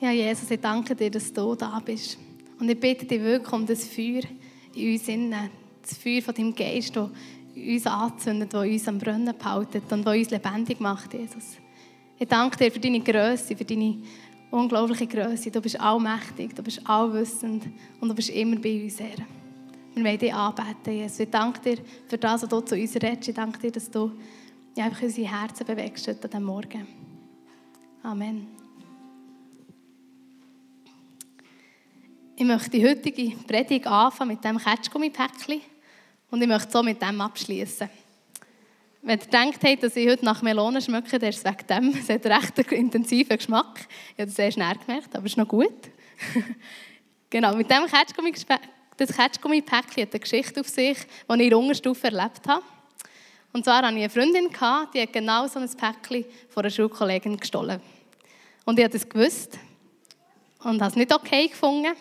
Ja, Jesus, ich danke dir, dass du da bist. Und ich bitte dich wirklich um das Feuer in uns innen. Das Feuer von deinem Geist, das uns anzündet, das uns am Brennen behaltet und das uns lebendig macht, Jesus. Ich danke dir für deine Größe, für deine unglaubliche Größe. Du bist allmächtig, du bist allwissend und du bist immer bei uns, Herr. Wir wollen dich anbeten, Jesus. Ich danke dir für das, was du zu uns redest. Ich danke dir, dass du einfach unsere Herzen bewegst diesem Morgen. Amen. Ich möchte die heutige Predigt anfangen mit diesem Ketschgummipäckchen und ich möchte so mit dem abschließen. Wenn ihr denkt, dass ich heute nach Melonen schmecke, dann ist es wegen dem. Es hat recht einen intensiven Geschmack. Ich habe das sehr schnell gemerkt, aber es ist noch gut. genau, mit dem das Ketschgummipäckchen hat eine Geschichte auf sich, die ich in der Unterstufe erlebt habe. Und zwar hatte ich eine Freundin, die hat genau so ein Päckchen von einer Schulkollegin gestohlen. Und ich habe das gewusst und habe es nicht okay gefunden.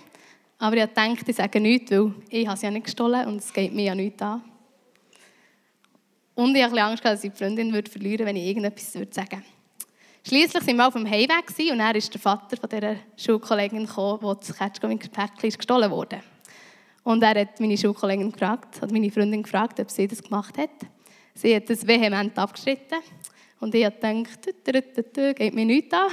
Aber ich dachte, ich sage nichts, weil ich es ja nicht gestohlen und es geht mir ja nichts an. Und ich hatte Angst, dass ich die Freundin würde verlieren würde, wenn ich irgendetwas sagen würde. Schliesslich waren wir auf dem Heimweg und er ist der Vater von dieser Schulkollegin gekommen, wo das Ketschgummi-Päckchen gestohlen wurde. Und er hat meine Schulkollegin gefragt, hat meine Freundin gefragt, ob sie das gemacht hat. Sie hat das vehement abgeschritten. Und ich habe gedacht, geht mir nichts an.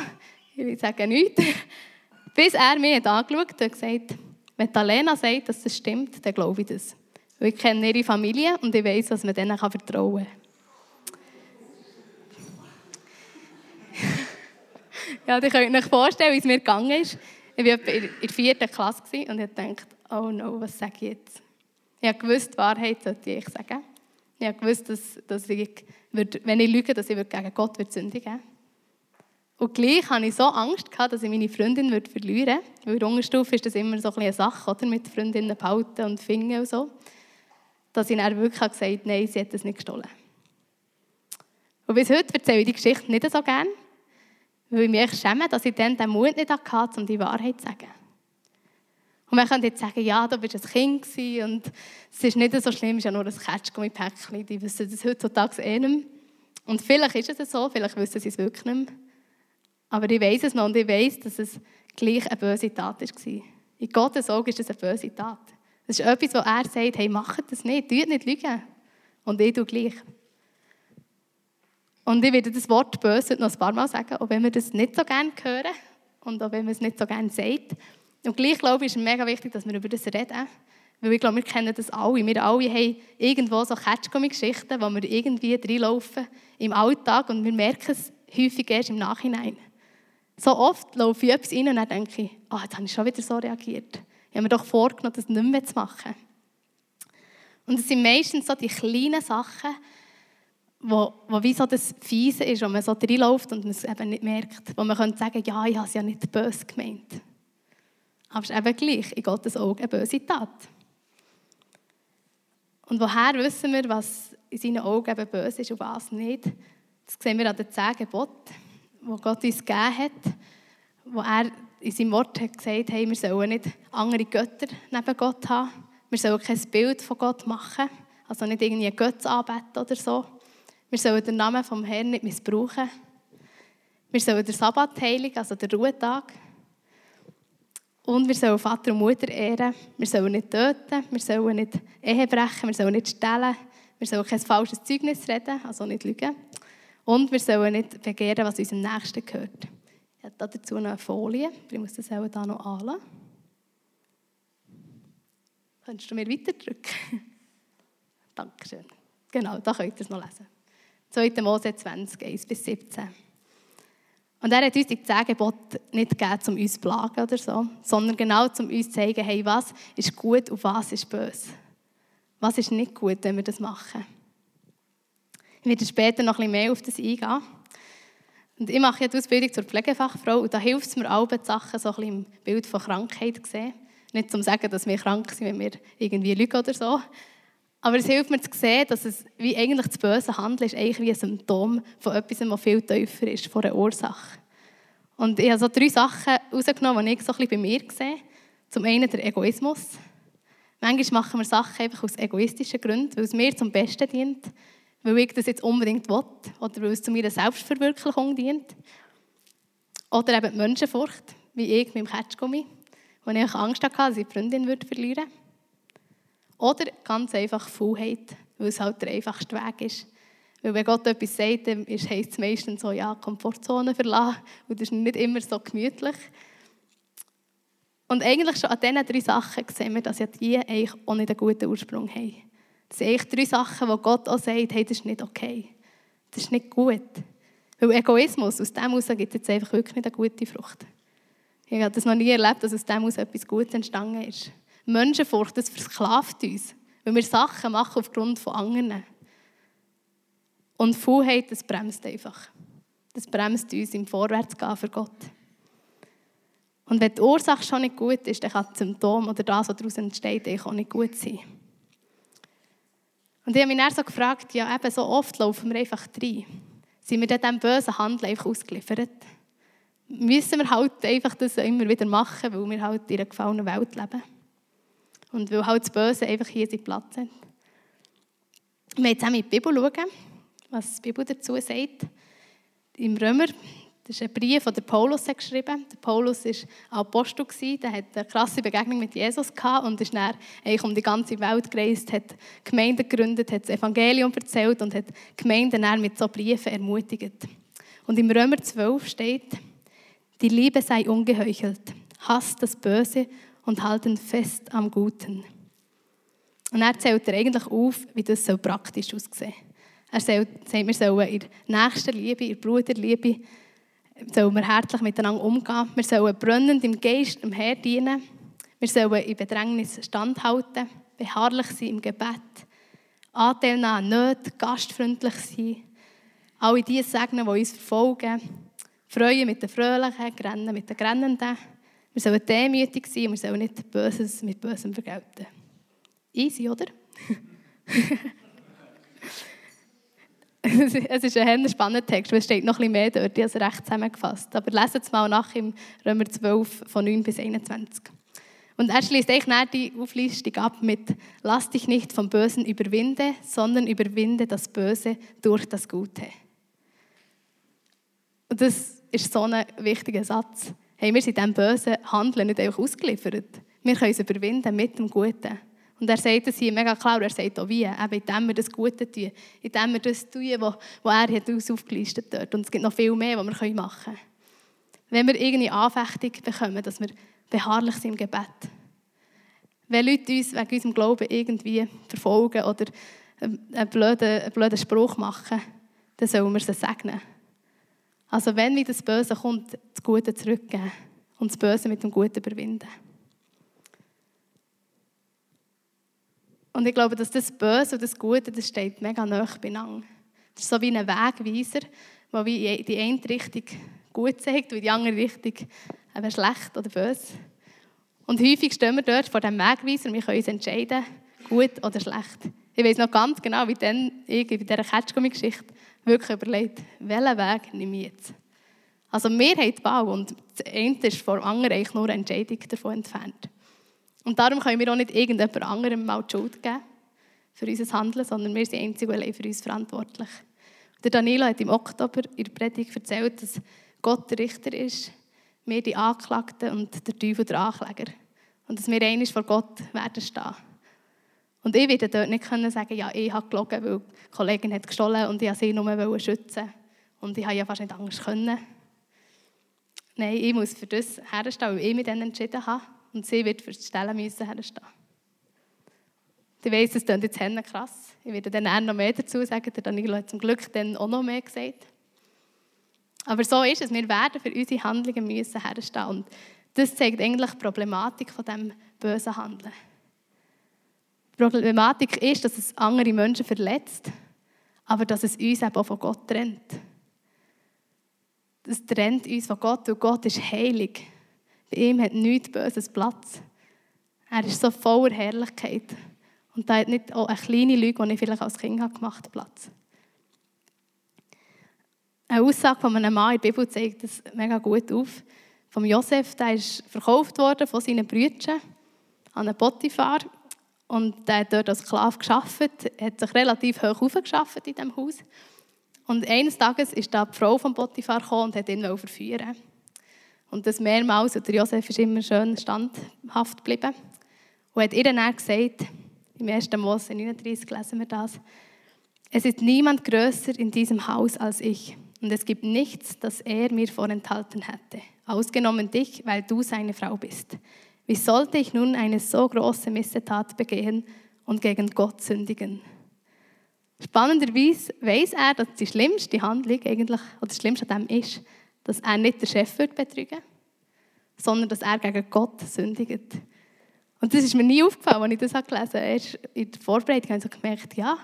Ich sage nichts. Bis er mich angeschaut hat und gesagt, wenn Alena sagt, dass das stimmt, dann glaube ich das. Ich kenne ihre Familie und ich weiß, dass man denen vertrauen kann. ja, ihr könnt euch vorstellen, wie es mir gegangen ist. Ich war in der vierten Klasse und ich dachte, oh no, was sage ich jetzt? Ich wusste, die Wahrheit sollte ich sagen. Ich wusste, dass, dass ich, wenn ich lüge, dass ich gegen Gott sündigen würde. Und gleich hatte ich so Angst, dass ich meine Freundin verlieren würde. Weil in der Unterstufe ist das immer so eine Sache, oder? mit Freundinnen behalten und finden und so. Dass ich dann wirklich gesagt habe, nein, sie hat das nicht gestohlen. Und bis heute erzähle ich die Geschichte nicht so gerne, weil ich mich schäme, dass ich dann den Mut nicht hatte, um die Wahrheit zu sagen. Und man könnte jetzt sagen, ja, du bist ein Kind und es ist nicht so schlimm, es ist ja nur ein Ketschgummi-Päckchen, die wissen das heutzutage eh nicht mehr. Und vielleicht ist es so, vielleicht wissen sie es wirklich nicht mehr. Aber ich weiß es noch und ich weiß, dass es gleich eine böse Tat war. In Gottes Augen ist es eine böse Tat. Es ist etwas, wo er sagt, hey, macht das nicht, tut nicht lügen. Und ich tue gleich. Und ich werde das Wort böse noch ein paar Mal sagen, auch wenn wir das nicht so gerne hören und auch wenn man es nicht so gerne sagt. Und gleich glaube ich, ist es mega wichtig, dass wir über das reden. Weil ich glaube, wir kennen das alle. Wir alle haben irgendwo so Ketschgummi-Geschichten, wo wir irgendwie reinlaufen im Alltag und wir merken es häufig erst im Nachhinein. So oft laufe ich etwas rein und dann denke ich, oh, jetzt habe ich schon wieder so reagiert. Ich habe mir doch vorgenommen, das nicht mehr zu machen. Und es sind meistens so die kleinen Sachen, wo, wo wie so das Fiese ist, wo man so reinläuft und man es eben nicht merkt. Wo man könnte sagen, ja, ich habe es ja nicht böse gemeint. Aber es ist eben gleich in Gottes Augen eine böse Tat. Und woher wissen wir, was in seinen Augen eben böse ist und was nicht? Das sehen wir an den zehn Geboten wo Gott uns gegeben hat, wo er in seinem Wort hat gesagt hat, wir sollen nicht andere Götter neben Gott haben. Wir sollen kein Bild von Gott machen, also nicht irgendwie Götze anbeten oder so. Wir sollen den Namen vom Herrn nicht missbrauchen. Wir sollen den Sabbat heiligen, also den Ruhetag. Und wir sollen Vater und Mutter ehren. Wir sollen nicht töten, wir sollen nicht Ehe brechen, wir sollen nicht stehlen, wir sollen kein falsches Zeugnis reden, also nicht lügen. Und wir sollen nicht begehren, was unserem Nächsten gehört. Ich habe dazu eine Folie. Ich muss das auch hier noch anlassen. Könntest du mir weiterdrücken? Dankeschön. Genau, da könnt ihr es noch lesen. 2. Mose 20, 1 bis 17. Und er hat uns die zehn Gebote nicht gegeben, um uns zu plagen oder so, sondern genau, um uns zu zeigen, hey, was ist gut und was ist böse. Was ist nicht gut, wenn wir das machen. Ich werde später noch ein bisschen mehr auf das eingehen. Und ich mache ja die Ausbildung zur Pflegefachfrau und da hilft es mir auch, Sachen so ein bisschen im Bild von Krankheit zu sehen. Nicht zum sagen, dass wir krank sind, wenn wir irgendwie lügen oder so. Aber es hilft mir zu sehen, dass es wie eigentlich das böse Handeln ist eigentlich wie ein Symptom von etwas, das viel tiefer ist, von einer Ursache. Und ich habe so drei Sachen herausgenommen, die ich so ein bisschen bei mir sehe. Zum einen der Egoismus. Manchmal machen wir Sachen einfach aus egoistischen Gründen, weil es mir zum Besten dient weil ich das jetzt unbedingt will oder weil es zu meiner Selbstverwirklichung dient. Oder eben die Menschenfurcht, wie ich mit dem Ketschgummi, wo ich Angst hatte, dass ich die Freundin würde verlieren würde. Oder ganz einfach Faulheit, weil es halt der einfachste Weg ist. Weil wenn Gott etwas sagt, dann heisst es meistens so, ja, Komfortzone verlassen. Und das ist nicht immer so gemütlich. Und eigentlich schon an diesen drei Sachen sehen wir, dass ja die eigentlich auch nicht einen guten Ursprung haben. Das sind eigentlich drei Sachen, wo Gott auch sagt, hey, das ist nicht okay. Das ist nicht gut. Weil Egoismus, aus dem heraus gibt es jetzt einfach wirklich nicht eine gute Frucht. Ich habe das noch nie erlebt, dass aus dem heraus etwas Gutes entstanden ist. Menschenfurcht, das versklavt uns. Weil wir Sachen machen aufgrund von anderen. Und Faulheit, das bremst einfach. Das bremst uns im Vorwärtsgehen für Gott. Und wenn die Ursache schon nicht gut ist, dann kann das Symptom oder das, was daraus entsteht, auch nicht gut sein. Und ich habe mich dann so gefragt, ja eben so oft laufen wir einfach rein. Sind wir diesem bösen Handeln einfach ausgeliefert? Müssen wir halt einfach das immer wieder machen, weil wir halt in einer gefallenen Welt leben? Und weil halt das Böse einfach hier seinen Platz hat. Wir jetzt auch mit der Bibel schauen, was die Bibel dazu sagt. Im Römer das ist ein Brief, den Paulus hat geschrieben Der Paulus war Apostel, der hat eine krasse Begegnung mit Jesus und ist dann eigentlich um die ganze Welt gereist, hat Gemeinden gegründet, hat das Evangelium erzählt und hat Gemeinden dann mit so Briefen ermutigt. Und im Römer 12 steht, die Liebe sei ungeheuchelt, hasst das Böse und halten fest am Guten. Und er zählt er eigentlich auf, wie das so praktisch aussehen Er sagt, wir sollen in der nächsten Liebe, in der Bruderliebe, sollen wir herzlich miteinander umgehen. Wir sollen brennend im Geist dem Herrn dienen. Wir sollen in Bedrängnis standhalten, beharrlich sein im Gebet, Anteil nehmen an gastfreundlich sein, alle die segnen, die uns verfolgen, freuen mit den Fröhlichen, grennen mit den Grennenden. Wir sollen demütig sein und wir sollen nicht Böses mit Bösem vergelten. Easy, oder? es ist ein spannender Text, weil es steht noch ein bisschen mehr dort, ich habe es recht zusammengefasst. Aber lesen es mal nach im Römer 12 von 9 bis 21. Und er schließt eigentlich die Auflistung ab mit Lass dich nicht vom Bösen überwinde, sondern überwinde das Böse durch das Gute. Und das ist so ein wichtiger Satz. Hey, wir sind dem bösen Handeln nicht einfach ausgeliefert. Wir können es überwinden mit dem Guten. Und er sagt es hier mega klar, er sagt auch wie, eben indem wir das Gute tun, indem wir das tun, was, was er hat uns aufgelistet hat. Und es gibt noch viel mehr, was wir machen können. Wenn wir irgendeine Anfechtung bekommen, dass wir beharrlich sind im Gebet. Wenn Leute uns wegen unserem Glauben irgendwie verfolgen oder einen blöden, einen blöden Spruch machen, dann sollen wir sie segnen. Also wenn wieder das Böse kommt, das Gute zurückgeben und das Böse mit dem Guten überwinden. Und ich glaube, dass das Böse und das Gute, das steht mega nah beieinander. Das ist so wie ein Wegweiser, der wie die eine Richtung gut zeigt und die andere Richtung eben schlecht oder böse. Und häufig stehen wir dort vor dem Wegweiser und wir können uns entscheiden, gut oder schlecht. Ich weiß noch ganz genau, wie dann ich bei dieser Ketschgummi-Geschichte wirklich überlegt, welchen Weg nehme ich jetzt? Also wir haben die Wahl und das eine ist vor dem anderen eigentlich nur eine Entscheidung davon entfernt. Und darum können wir auch nicht irgendjemand anderem mal die Schuld geben für unser Handeln, sondern wir sind einzig und allein für uns verantwortlich. Der Danilo hat im Oktober in der Predigt erzählt, dass Gott der Richter ist, wir die Anklagten und der Teufel der Ankläger. Und dass wir einmal vor Gott werden stehen. Und ich werde dort nicht können sagen, ja, ich habe gelogen, weil die Kollegin hat gestohlen und ich wollte sie nur schützen. Und ich habe ja fast nicht anders können. Nein, ich muss für das herstellen, weil ich mich dann entschieden habe. Und sie wird für die Stelle müssen herstehen. Ich weiss, es klingt jetzt krass. Ich werde dann noch mehr dazu sagen. Der Danilo hat zum Glück dann auch noch mehr gesagt. Aber so ist es. Wir werden für unsere Handlungen müssen herstehen. Und das zeigt eigentlich die Problematik von dem bösen Handeln. Die Problematik ist, dass es andere Menschen verletzt, aber dass es uns eben auch von Gott trennt. Das trennt uns von Gott, weil Gott ist heilig. Bei ihm hat nichts Böses Platz. Er ist so voller Herrlichkeit. Und da hat nicht auch eine kleine Lüge, die ich vielleicht als Kind gemacht habe, Platz. Eine Aussage von einem Mann in der Bibel zeigt das mega gut auf. Von Josef, der ist verkauft worden von seinen Brüdern an einen Potiphar. Und der hat dort als Sklave gearbeitet, hat sich relativ hoch aufgeschafft in diesem Haus. Und eines Tages ist da die Frau von Potiphar gekommen und hat ihn verführen. Und das mehrmals, und der Josef ist immer schön standhaft geblieben. Und hat ihr dann gesagt, im 1. Mose 39 lesen wir das, es ist niemand größer in diesem Haus als ich. Und es gibt nichts, das er mir vorenthalten hätte, ausgenommen dich, weil du seine Frau bist. Wie sollte ich nun eine so große Missetat begehen und gegen Gott sündigen? Spannenderweise weiß er, dass die schlimmste Handlung eigentlich, oder das Schlimmste an dem ist, dass er nicht den Chef wird betrügen sondern dass er gegen Gott sündigt. Und das ist mir nie aufgefallen, als ich das gelesen habe. Erst in der Vorbereitung habe ich so gemerkt, ja,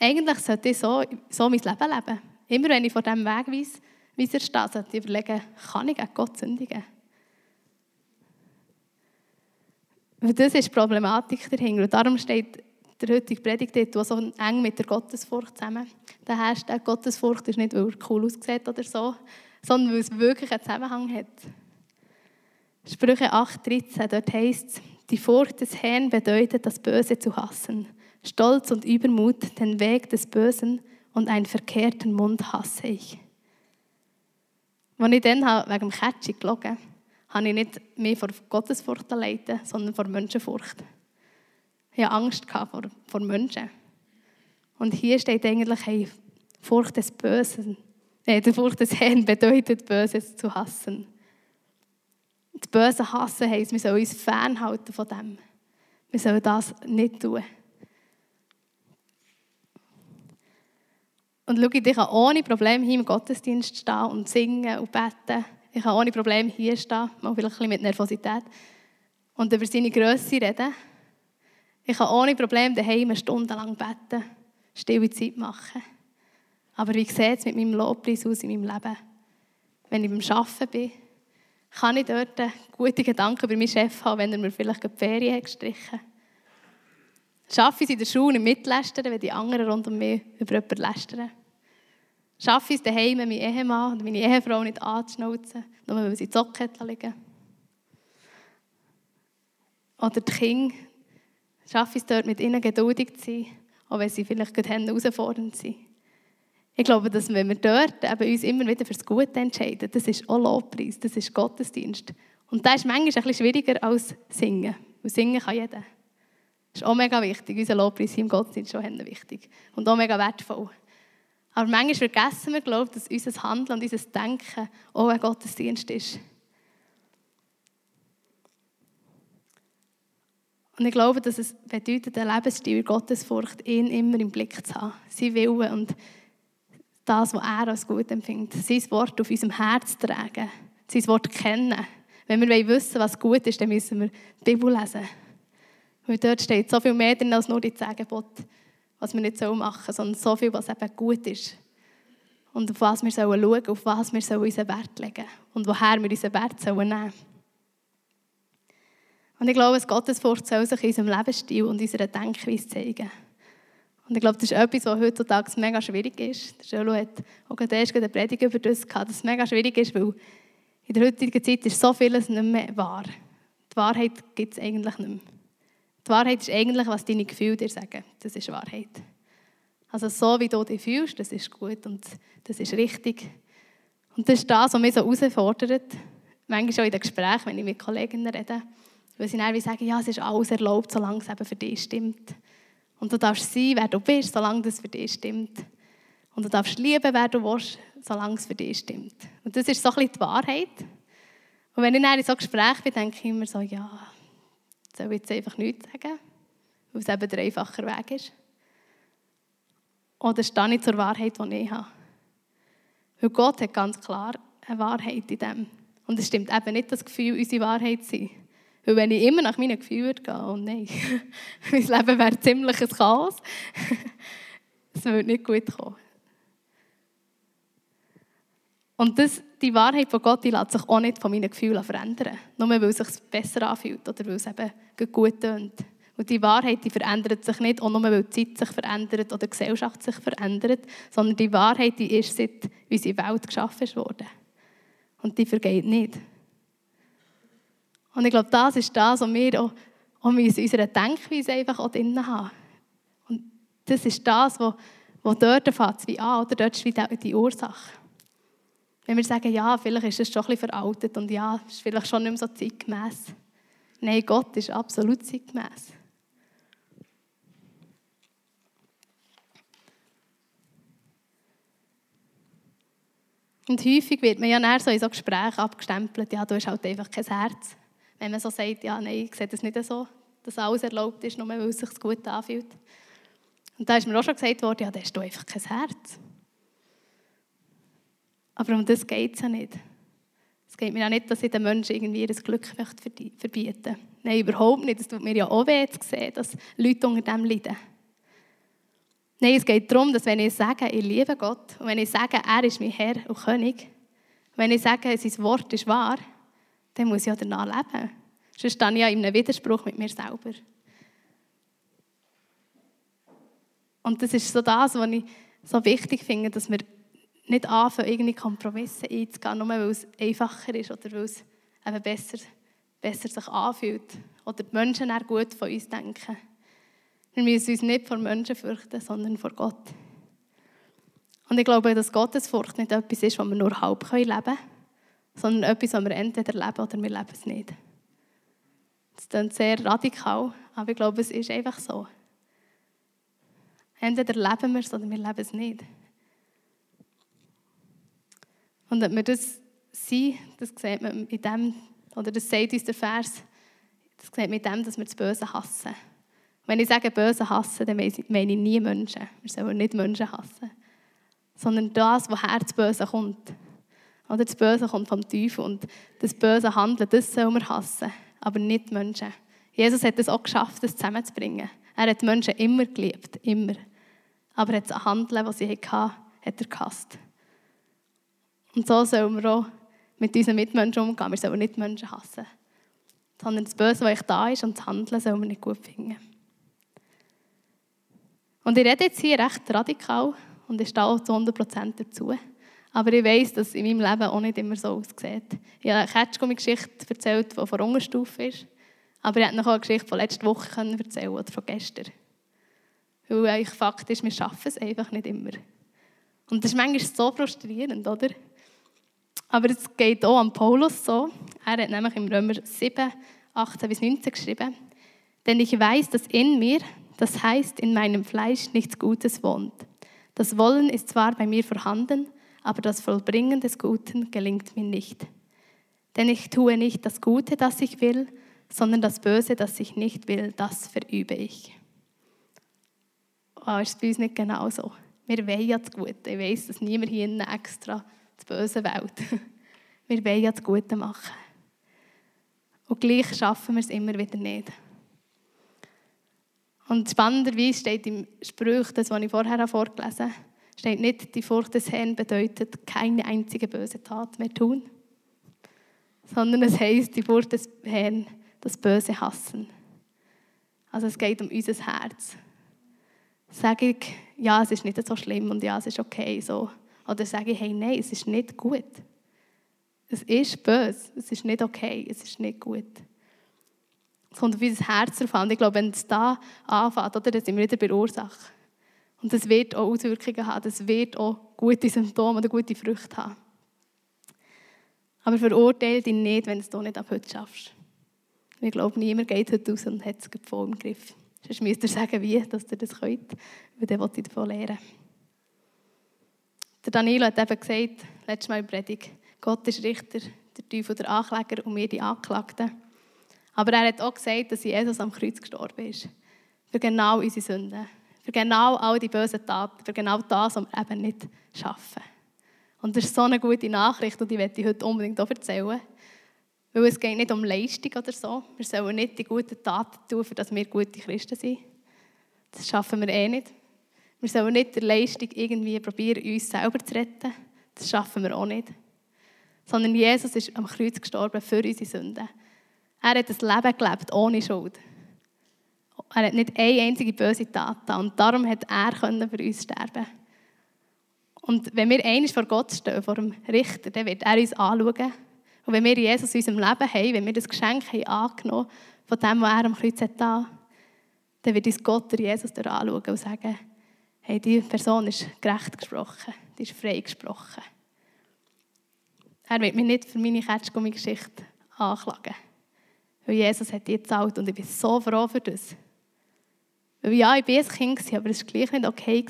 eigentlich sollte ich so, so mein Leben leben. Immer wenn ich vor diesem Weg weiss, wie es steht, sollte ich überlegen, kann ich gegen Gott sündigen? Und das ist die Problematik dahinter. Und darum steht der heutige Predigt dort so eng mit der Gottesfurcht zusammen. Der Hashtag Gottesfurcht ist nicht, weil er cool aussieht oder so, sondern weil es wirklich einen Zusammenhang hat. Sprüche 8,13, dort heißt es, die Furcht des Herrn bedeutet, das Böse zu hassen. Stolz und Übermut, den Weg des Bösen und einen verkehrten Mund hasse ich. Als ich dann wegen dem Catching gelogen habe, ich nicht mehr vor Gottesfurcht leiten, sondern vor Menschenfurcht. Ich hatte Angst vor, vor Menschen. Und hier steht eigentlich, hey, Furcht des Bösen. Nee, die Furcht des Herrn bedeutet, Böses zu hassen. Das Böse hassen heisst, wir sollen uns fernhalten von dem. Wir sollen das nicht tun. Und schau, ich kann ohne Probleme hier im Gottesdienst stehen und singen und beten. Ich kann ohne Probleme hier stehen, mal vielleicht ein bisschen mit Nervosität, und über seine Größe reden. Ich kann ohne Probleme daheim stundenlang beten, stille Zeit machen. Aber wie sieht es mit meinem Lobpreis aus in meinem Leben? Wenn ich beim Arbeiten bin, kann ich dort gute Gedanken über meinen Chef haben, wenn er mir vielleicht die Ferien gestrichen hat? Schaffe ich es in der Schule nicht mitlästern, wenn die anderen rund um mich über jemanden lästern? Schaffe ich es daheim, meinen Ehemann oder meine Ehefrau nicht anzuschnauzen, nur weil sie Zocken liegen? Oder die Kinder, schaffe ich es dort, mit ihnen geduldig zu sein, auch wenn sie vielleicht gerade herausfordernd sind? Ich glaube, dass wenn wir dort eben uns immer wieder fürs Gute entscheiden, das ist auch Lobpreis, das ist Gottesdienst. Und das ist manchmal ein bisschen schwieriger als Singen. Weil Singen kann jeder. Das ist auch mega wichtig. Unser Lobpreis im Gottesdienst ist auch wichtig. Und auch mega wertvoll. Aber manchmal vergessen wir, glaube ich, dass unser Handeln und unser Denken auch ein Gottesdienst ist. Und ich glaube, dass es bedeutet, ein Lebensstil Gottesfurcht, ihn immer im Blick zu haben. Sein Willen und das, was er als gut empfindet. Sein Wort auf unserem Herz tragen. Sein Wort kennen. Wenn wir wissen was gut ist, dann müssen wir die Bibel lesen. Weil dort steht so viel mehr drin als nur die zehn was wir nicht machen sollen, sondern so viel, was eben gut ist. Und auf was wir schauen sollen, auf was wir unseren Wert legen und woher wir unseren Wert nehmen sollen. Und ich glaube, dass Gottesfurcht soll sich in unserem Lebensstil und unserer Denkweise zeigen. Und ich glaube, das ist etwas, was heutzutage mega schwierig ist. Der Schölo hat auch gerade erst eine Predigt über das gehabt, dass es mega schwierig ist, weil in der heutigen Zeit ist so vieles nicht mehr wahr. Die Wahrheit gibt es eigentlich nicht mehr. Die Wahrheit ist eigentlich, was deine Gefühle dir sagen. Das ist Wahrheit. Also so, wie du dich fühlst, das ist gut und das ist richtig. Und das ist das, was mich so herausfordert. Manchmal auch in den Gesprächen, wenn ich mit Kolleginnen rede, weil sie dann sagen, ja, es ist alles erlaubt, solange es eben für dich stimmt. Und du darfst sein, wer du bist, solange das für dich stimmt. Und du darfst lieben, wer du willst, solange es für dich stimmt. Und das ist so ein bisschen die Wahrheit. Und wenn ich dann in so Gesprächen bin, denke ich immer so, ja, soll ich jetzt einfach nichts sagen, weil es eben der einfache Weg ist. Oder stehe ich zur Wahrheit, die ich habe. Weil Gott hat ganz klar eine Wahrheit in dem. Und es stimmt eben nicht, dass Gefühle unsere Wahrheit sind. Weil wenn ich immer nach meinen Gefühlen würde gehen, oh nein, mein Leben wäre ziemlich ein Chaos. Es würde nicht gut kommen. Und das, die Wahrheit von Gott die lässt sich auch nicht von meinen Gefühlen verändern. Nur weil es sich besser anfühlt oder weil es eben gut tönt. Und die Wahrheit die verändert sich nicht, auch nur weil die Zeit sich verändert oder die Gesellschaft sich verändert, sondern die Wahrheit die ist, seit unsere Welt geschaffen wurde. Und die vergeht nicht. Und ich glaube, das ist das, was wir auch, auch in unserer Denkweise einfach auch drin haben. Und das ist das, was, was dort fängt wie an, oder dort ist wie die Ursache. Wenn wir sagen, ja, vielleicht ist es schon ein bisschen veraltet und ja, es ist vielleicht schon nicht mehr so zeitgemäß. Nein, Gott ist absolut zeitgemäß. Und häufig wird man ja so in so Gesprächen abgestempelt, ja, du hast halt einfach kein Herz. Wenn man so sagt, ja, nein, ich sehe das nicht so, dass alles erlaubt ist, nur weil es sich gut anfühlt. Und da ist mir auch schon gesagt worden, ja, da hast du einfach kein Herz. Aber um das geht es ja nicht. Es geht mir ja nicht, dass ich den Menschen irgendwie das Glück verbieten Nein, überhaupt nicht. Es tut mir ja auch weh zu sehen, dass Leute unter dem leiden. Nein, es geht darum, dass wenn ich sage, ich liebe Gott, und wenn ich sage, er ist mein Herr und König, wenn ich sage, sein Wort ist wahr, dann muss ich ja danach leben. Sonst stehe ich ja in einem Widerspruch mit mir selber. Und das ist so das, was ich so wichtig finde, dass wir nicht anfangen, irgendwie Kompromisse einzugehen, nur weil es einfacher ist oder weil es eben besser, besser sich anfühlt oder die Menschen auch gut von uns denken. Wir müssen uns nicht vor Menschen fürchten, sondern vor Gott. Und ich glaube, dass Gottesfurcht nicht etwas ist, was wir nur halb leben können, sondern etwas, was wir entweder leben oder wir leben es nicht. Das klingt sehr radikal, aber ich glaube, es ist einfach so. Entweder leben wir es oder wir leben es nicht. Und ob wir das sind, das sieht man in dem, oder das sagt uns der Vers, das sieht man in dem, dass wir das Böse hassen. Wenn ich sage Böse hassen, dann meine ich nie Menschen. Wir sollen nicht Menschen hassen. Sondern das, woher das Böse kommt. Oder das Böse kommt vom Teufel. Und das böse Handeln, das sollen wir hassen. Aber nicht Menschen. Jesus hat es auch geschafft, das zusammenzubringen. Er hat Menschen immer geliebt. Immer. Aber er das Handeln, das sie hatten, hat er gehasst. Und so sollen wir auch mit unseren Mitmenschen umgehen. Wir sollen nicht Menschen hassen. Sondern das Böse, was da ist, und das Handeln sollen wir nicht gut finden. Und ich rede jetzt hier recht radikal und ich stehe auch zu 100% dazu. Aber ich weiß, dass in meinem Leben auch nicht immer so aussieht. Ich habe eine Ketschgummi-Geschichte erzählt, die von Unterstufe ist. Aber ich hätte noch eine Geschichte von letzter Woche erzählen oder von gestern. Weil eigentlich Fakt ist, wir schaffen es einfach nicht immer. Und das ist manchmal so frustrierend, oder? Aber es geht auch an Paulus so. Er hat nämlich im Römer 7, 18 bis 19 geschrieben. Denn ich weiß, dass in mir, das heißt in meinem Fleisch, nichts Gutes wohnt. Das Wollen ist zwar bei mir vorhanden, aber das Vollbringen des Guten gelingt mir nicht. Denn ich tue nicht das Gute, das ich will, sondern das Böse, das ich nicht will, das verübe ich. Oh, ist es bei uns nicht genauso? Wir wollen ja das Gute. Ich weiss, dass niemand hier extra die böse Welt. Wir wollen ja das Gute machen. Und gleich schaffen wir es immer wieder nicht. Und spannenderweise steht im Spruch, das, was ich vorher vorgelesen habe, steht nicht, die Furcht des Herrn bedeutet, keine einzige böse Tat mehr tun, sondern es heißt, die Furcht des Herrn, das Böse hassen. Also es geht um unser Herz. Sage ich, ja, es ist nicht so schlimm und ja, es ist okay so. Oder sage ich, hey, nein, es ist nicht gut. Es ist böse, es ist nicht okay, es ist nicht gut. Es kommt auf unser Herz drauf an. Ich glaube, wenn es da anfängt, oder, dann sind wir wieder bei der Ursache. Und das wird auch Auswirkungen haben, das wird auch gute Symptome oder gute Früchte haben. Aber verurteile dich nicht, wenn du es hier nicht ab heute schaffst. Ich glaube, niemand geht heute raus und hat es voll im Griff. Sonst müsst ihr sagen, wie dass ihr das könnt, weil dann will ich davon lernen. Der Danilo hat eben gesagt, letztes Mal in Predigt, Gott ist Richter, der Teufel der Ankläger und wir die Anklagten. Aber er hat auch gesagt, dass Jesus am Kreuz gestorben ist. Für genau unsere Sünden. Für genau all die bösen Taten. Für genau das, was wir eben nicht schaffen. Und das ist so eine gute Nachricht und die werde ich heute unbedingt auch erzählen. Weil es geht nicht um Leistung oder so. Wir sollen nicht die guten Taten tun, für dass wir gute Christen sind. Das schaffen wir eh nicht. Wir sollen nicht der Leistung irgendwie probieren, uns selber zu retten. Das schaffen wir auch nicht. Sondern Jesus ist am Kreuz gestorben für unsere Sünden. Er hat ein Leben gelebt ohne Schuld. Er hat nicht eine einzige böse Tat getan. Und darum hat er für uns sterben Und wenn wir einmal vor Gott stehen, vor dem Richter, dann wird er uns anschauen. Und wenn wir Jesus in unserem Leben haben, wenn wir das Geschenk haben angenommen von dem, was er am Kreuz hat dann wird uns Gott, der Jesus, anschauen und sagen, hey, diese Person ist gerecht gesprochen, die ist frei gesprochen. Er wird mich nicht für meine Ketschgummi-Geschichte anklagen. Weil Jesus hat die gezahlt und ich bin so froh für das. Weil ja, ich war ein Kind, aber es war gleich nicht okay.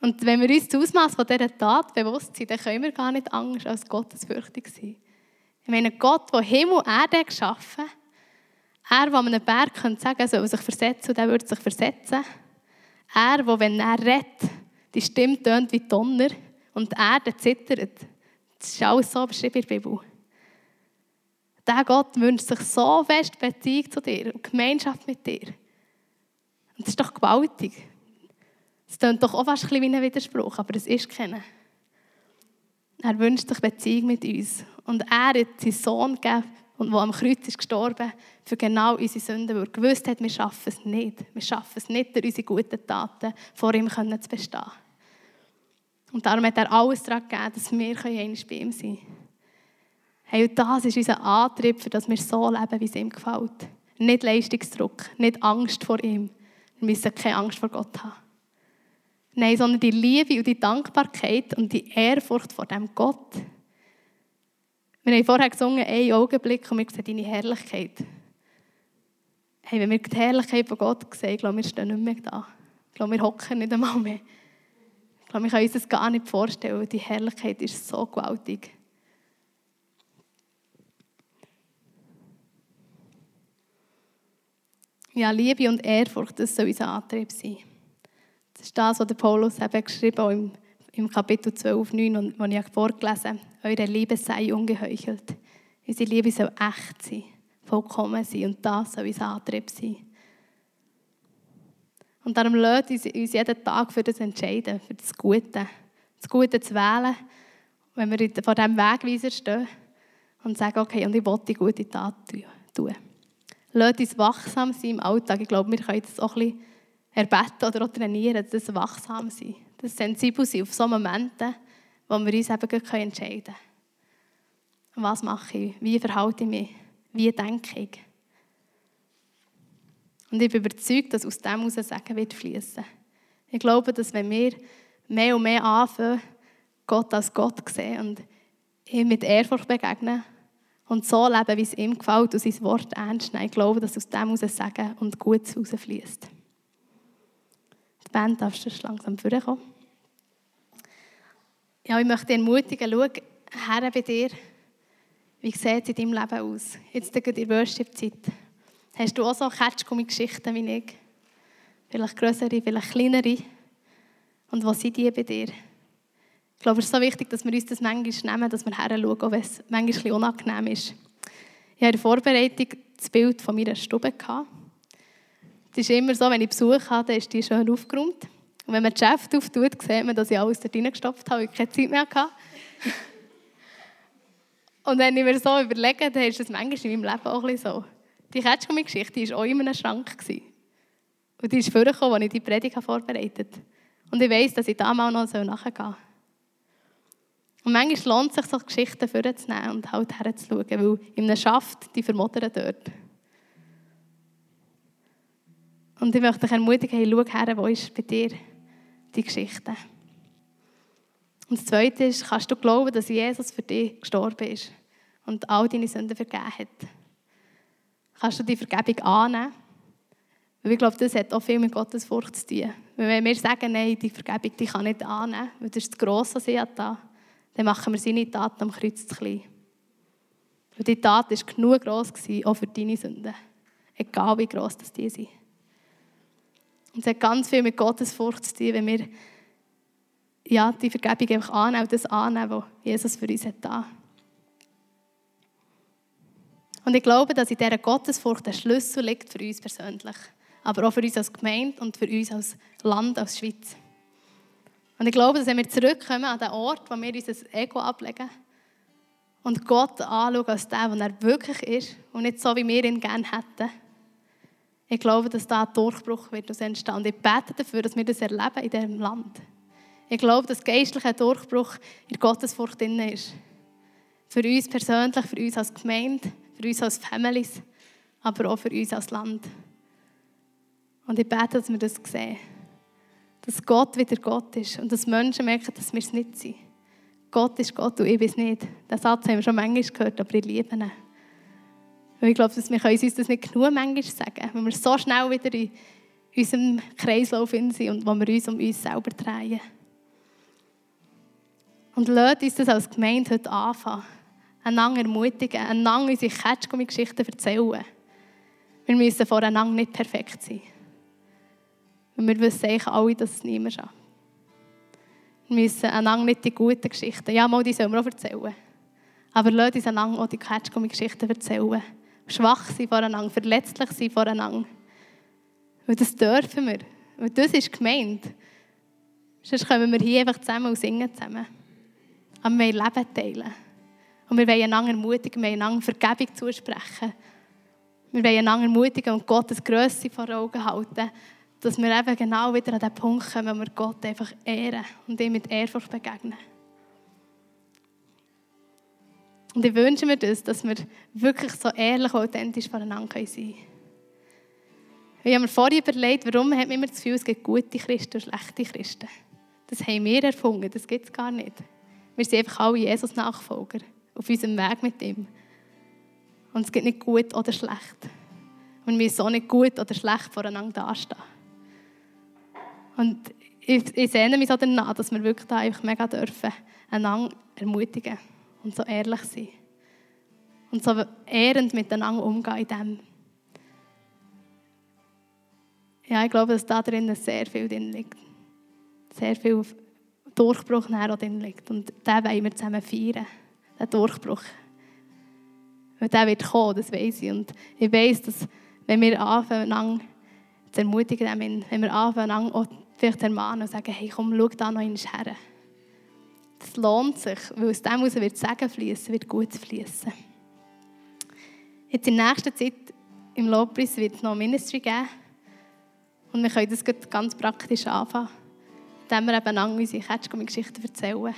Und wenn wir uns das Ausmaß von dieser Tat bewusst sind, dann können wir gar nicht anders als gottesfürchtig sein. Ich meine, Gott, der Himmel und Erde geschaffen hat, er, der einem Berg könnte sagen er soll sich versetzen und er würde sich versetzen. Er, der, wenn er redet, die Stimme tönt wie Donner und die Erde zittert. Das ist alles so beschrieben in der Bibel. Der Gott wünscht sich so fest Beziehung zu dir und Gemeinschaft mit dir. Und das ist doch gewaltig. Es klingt doch auch fast ein wie ein Widerspruch, aber es ist keiner. Er wünscht sich Beziehung mit uns. Und er hat seinen Sohn gegeben, der am Kreuz ist gestorben, für genau unsere Sünden, weil er gewusst hat, wir schaffen es nicht. Wir schaffen es nicht, durch unsere guten Taten vor ihm zu bestehen. Und darum hat er alles daran gegeben, dass wir einmal bei ihm sein können. Hey, und das ist unser Antrieb, für dass wir so leben, wie es ihm gefällt. Nicht Leistungsdruck, nicht Angst vor ihm. Wir müssen keine Angst vor Gott haben. Nein, sondern die Liebe und die Dankbarkeit und die Ehrfurcht vor dem Gott. Wir haben vorher gesungen, einen Augenblick und wir sehen deine Herrlichkeit. Hey, wenn wir die Herrlichkeit von Gott sehen, ich glaube, wir stehen nicht mehr da. Ich glaube, wir hocken nicht einmal mehr. Ich glaube, wir können uns das gar nicht vorstellen. Die Herrlichkeit ist so gewaltig. Ja, Liebe und Ehrfurcht, das soll unser Antrieb sein. Das ist das, was der Paulus eben geschrieben hat im, Kapitel 12, 9, und, was ich vorgelesen habe. Eure Liebe sei ungeheuchelt. Unsere Liebe soll echt sein, vollkommen sein und das soll unser Antrieb sein. Und darum lässt uns, uns jeden Tag für das entscheiden, für das Gute. Das Gute zu wählen, wenn wir vor diesem Wegweiser stehen und sagen, okay, und ich will die gute Tat tun. Lasst uns wachsam sein im Alltag. Ich glaube, wir können das auch ein bisschen erbeten oder auch trainieren, das wachsam sein, das sensibel sein auf so Momente, wo wir uns eben entscheiden können. Was mache ich? Wie verhalte ich mich? Wie denke ich? Und ich bin überzeugt, dass aus dem heraus Sagen wird fließen. Ich glaube, dass wenn wir mehr und mehr anfangen, Gott als Gott sehen und ihm mit Ehrfurcht begegnen, und so leben, wie es ihm gefällt und sein Wort ernst nehmen. Ich glaube, dass aus dem heraus Sagen und Gutes rausfließt. Die Band darfst du langsam vorkommen. Ja, ich möchte dich ermutigen, schau her bei dir, wie sieht es in deinem Leben aus? Jetzt in der Worship-Zeit. Hast du auch so Ketschgummi-Geschichten wie ich? Vielleicht größere, vielleicht kleinere. Und was sind die bei dir? Ich glaube, es ist so wichtig, dass wir uns das manchmal nehmen, dass wir her schauen, wenn es manchmal unangenehm ist. Ich hatte in der Vorbereitung das Bild von meiner Stube. Es ist immer so, wenn ich Besuch habe, ist die schön aufgeräumt. Und wenn man das Geschäft auftut, sieht man, dass ich alles dort reingestopft habe, ich keine Zeit mehr hatte. Und wenn ich mir so überlege, dann ist es manchmal in meinem Leben auch ein bisschen so. Die Ketschgummi-Geschichte war auch in einem Schrank. Und die ist vorgekommen, als ich die Predigt vorbereitet habe. Und ich weiss, dass ich da mal noch nachgehen soll. Und manchmal lohnt es sich, so Geschichten vorzunehmen und halt herzuschauen, weil in einem Schaft, die vermodern dort. Und ich möchte dich ermutigen, hey, schau her, wo ist bei dir die Geschichte. Und das Zweite ist, kannst du glauben, dass Jesus für dich gestorben ist und all deine Sünden vergeben hat? Kannst du die Vergebung annehmen? Weil ich glaube, das hat auch viel mit Gottes Furcht zu tun. Wenn wir sagen, nein, die Vergebung die kann ich nicht annehmen, weil das ist das Grosse, was ich da dann machen wir seine Tat am Kreuz zu klein. Und die Tat war genug gross, auch für deine Sünden. Egal wie gross das die sind. Und es hat ganz viel mit Gottes Furcht zu tun, wenn wir ja, die Vergebung einfach annehmen das annehmen, was Jesus für uns hat. Und ich glaube, dass in dieser Gottesfurcht der Schlüssel liegt für uns persönlich, aber auch für uns als Gemeinde und für uns als Land, als Schweiz. Und ich glaube, dass wenn wir zurückkommen an den Ort, wo wir unser Ego ablegen und Gott anschauen als der, der er wirklich ist und nicht so, wie wir ihn gerne hätten, ich glaube, dass da ein Durchbruch wird entstehen. Und ich bete dafür, dass wir das erleben in diesem Land. Ich glaube, dass geistlicher Durchbruch in Gottesfurcht drin ist. Für uns persönlich, für uns als Gemeinde, für uns als Families, aber auch für uns als Land. Und ich bete, dass wir das sehen dass Gott wieder Gott ist und dass Menschen merken, dass wir es nicht sind. Gott ist Gott und ich weiß nicht. Den Satz haben wir schon manchmal gehört, aber ich liebe ihn. Und ich glaube, dass wir uns das nicht genug manchmal sagen wenn wir so schnell wieder in unserem Kreislauf sind und wo wir uns um uns selber drehen. Und lasst uns das als Gemeinde heute anfangen. Einander ermutigen, einander unsere Catchgummi-Geschichten erzählen. Wir müssen voreinander nicht perfekt sein. Und wir wissen eigentlich alle, dass es niemand schafft. Wir müssen einander nicht die guten Geschichten, ja, mal die sollen wir auch erzählen. Aber lasst uns einander auch die Catchgummi-Geschichten erzählen. Schwach sein voreinander, verletzlich sein voreinander. Weil das dürfen wir. Weil das ist gemeint. Sonst kommen wir hier einfach zusammen und singen zusammen. Aber wir wollen Leben teilen. Und wir wollen einander ermutigen, wir wollen einander Vergebung zusprechen. Wir wollen einander ermutigen und Gottes Größe vor Augen halten, dass wir eben genau wieder an den Punkt kommen, wo wir Gott einfach ehren und ihm mit Ehrfurcht begegnen. Und ich wünsche mir das, dass wir wirklich so ehrlich und authentisch voneinander sein können. Ich habe mir vorhin überlegt, warum hat man immer das Gefühl, es gibt gute Christen und schlechte Christen. Das haben wir erfunden, das gibt es gar nicht. Wir sind einfach alle Jesus-Nachfolger auf unserem Weg mit ihm. Und es gibt nicht gut oder schlecht. Und wir müssen auch nicht gut oder schlecht voreinander dastehen. Und ich, ich sehne mich so danach, dass wir wirklich da einfach mega dürfen, einander ermutigen und so ehrlich sein. Und so ehrend miteinander umgehen in dem. Ja, ich glaube, dass da drinnen sehr viel drin liegt. Sehr viel Durchbruch drin liegt. Und den wollen wir zusammen feiern. Den Durchbruch. Weil der wird kommen, das weiß ich. Und ich weiß, dass wenn wir anfangen, zu ermutigen, wenn wir anfangen, auch vielleicht ermahnen und sagen, hey, komm, schau da noch einmal her. Das lohnt sich, weil aus dem heraus wird Segen fließen, wird gut fließen. Jetzt in der nächsten Zeit im Lobpreis wird es noch Ministry geben. Und wir können das ganz praktisch anfangen, indem wir eben an unsere Catchgummi-Geschichten erzählen.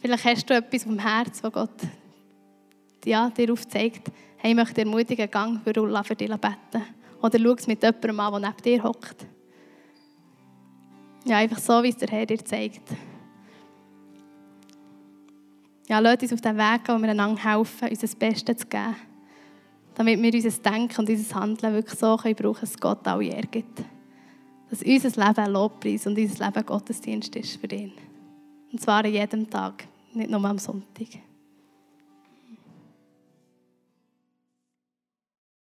Vielleicht hast du etwas vom Herz, das Gott ja, dir aufzeigt, hey, ich möchte ermutigen, gang für Ulla für dich beten. Oder schau es mit jemandem an, der neben dir hockt. Ja, einfach so, wie es der Herr dir zeigt. Ja, lasst uns auf den Weg gehen, wo wir einander helfen, uns das Beste zu geben. Damit wir unser Denken und unser Handeln wirklich so können brauchen, dass Gott alle ergibt. Dass unser Leben ein Lobpreis und unser Leben Gottesdienst ist für ihn. Und zwar an jedem Tag, nicht nur am Sonntag.